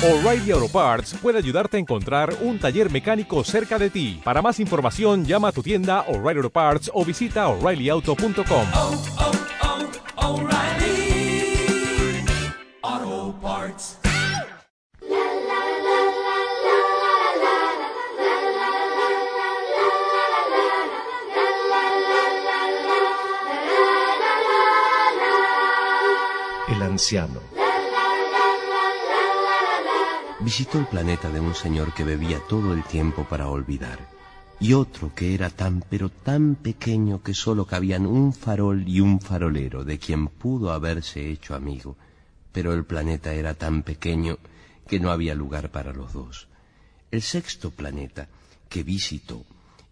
O'Reilly Auto Parts puede ayudarte a encontrar un taller mecánico cerca de ti. Para más información, llama a tu tienda O'Reilly Auto Parts o visita oreillyauto.com. oh, oh, Parts. El anciano. Visitó el planeta de un señor que bebía todo el tiempo para olvidar, y otro que era tan pero tan pequeño que solo cabían un farol y un farolero de quien pudo haberse hecho amigo, pero el planeta era tan pequeño que no había lugar para los dos. El sexto planeta que visitó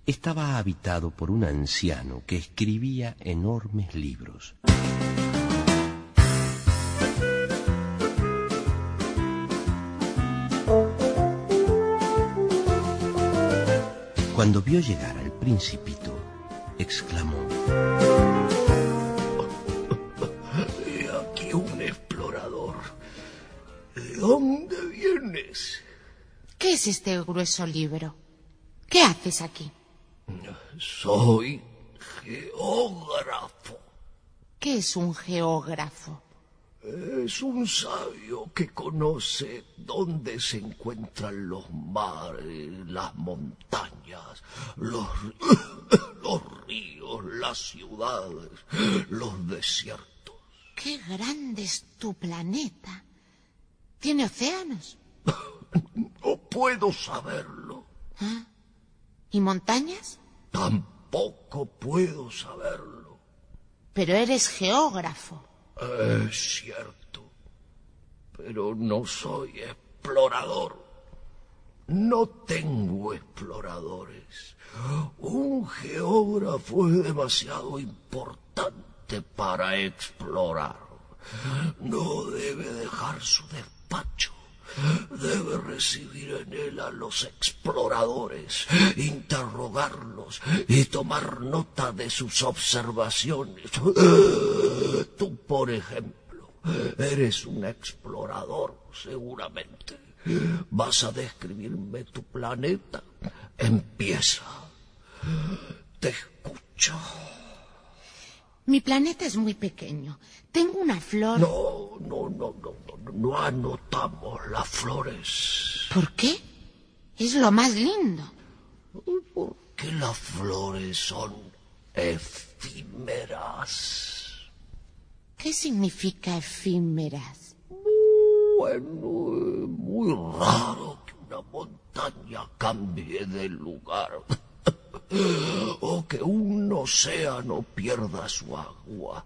estaba habitado por un anciano que escribía enormes libros. Cuando vio llegar al principito, exclamó, He aquí un explorador. ¿De dónde vienes? ¿Qué es este grueso libro? ¿Qué haces aquí? Soy geógrafo. ¿Qué es un geógrafo? Es un sabio que conoce dónde se encuentran los mares, las montañas, los, los ríos, las ciudades, los desiertos. ¡Qué grande es tu planeta! ¿Tiene océanos? No puedo saberlo. ¿Y montañas? Tampoco puedo saberlo. Pero eres geógrafo. Es cierto. Pero no soy explorador. No tengo exploradores. Un geógrafo es demasiado importante para explorar. No debe dejar su despacho. Debe recibir en él a los exploradores, interrogarlos y tomar nota de sus observaciones. Tú, por ejemplo, eres un explorador, seguramente. Vas a describirme tu planeta. Empieza. Te escucho. Mi planeta es muy pequeño. Tengo una flor. No, no, no, no, no, no anotamos las flores. ¿Por qué? Es lo más lindo. Porque las flores son efímeras. ¿Qué significa efímeras? Bueno, es muy raro que una montaña cambie de lugar. O que un océano pierda su agua.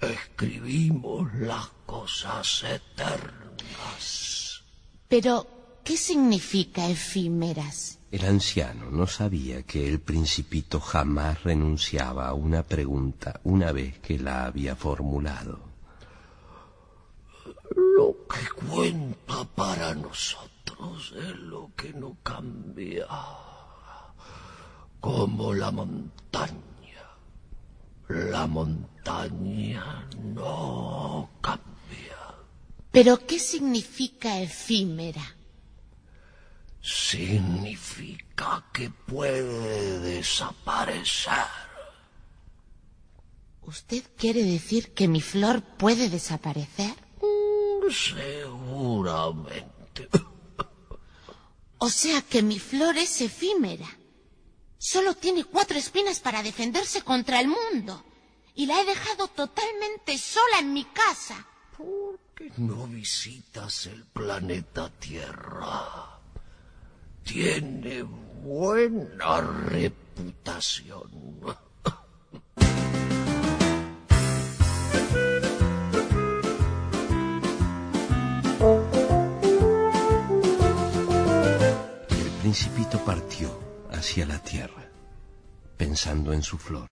Escribimos las cosas eternas. Pero, ¿qué significa efímeras? El anciano no sabía que el principito jamás renunciaba a una pregunta una vez que la había formulado. Lo que cuenta para nosotros es lo que no cambia. Como la montaña. La montaña no cambia. ¿Pero qué significa efímera? Significa que puede desaparecer. ¿Usted quiere decir que mi flor puede desaparecer? Seguramente. O sea que mi flor es efímera. Solo tiene cuatro espinas para defenderse contra el mundo. Y la he dejado totalmente sola en mi casa. ¿Por qué no visitas el planeta Tierra? Tiene buena reputación. El principito partió hacia la tierra, pensando en su flor.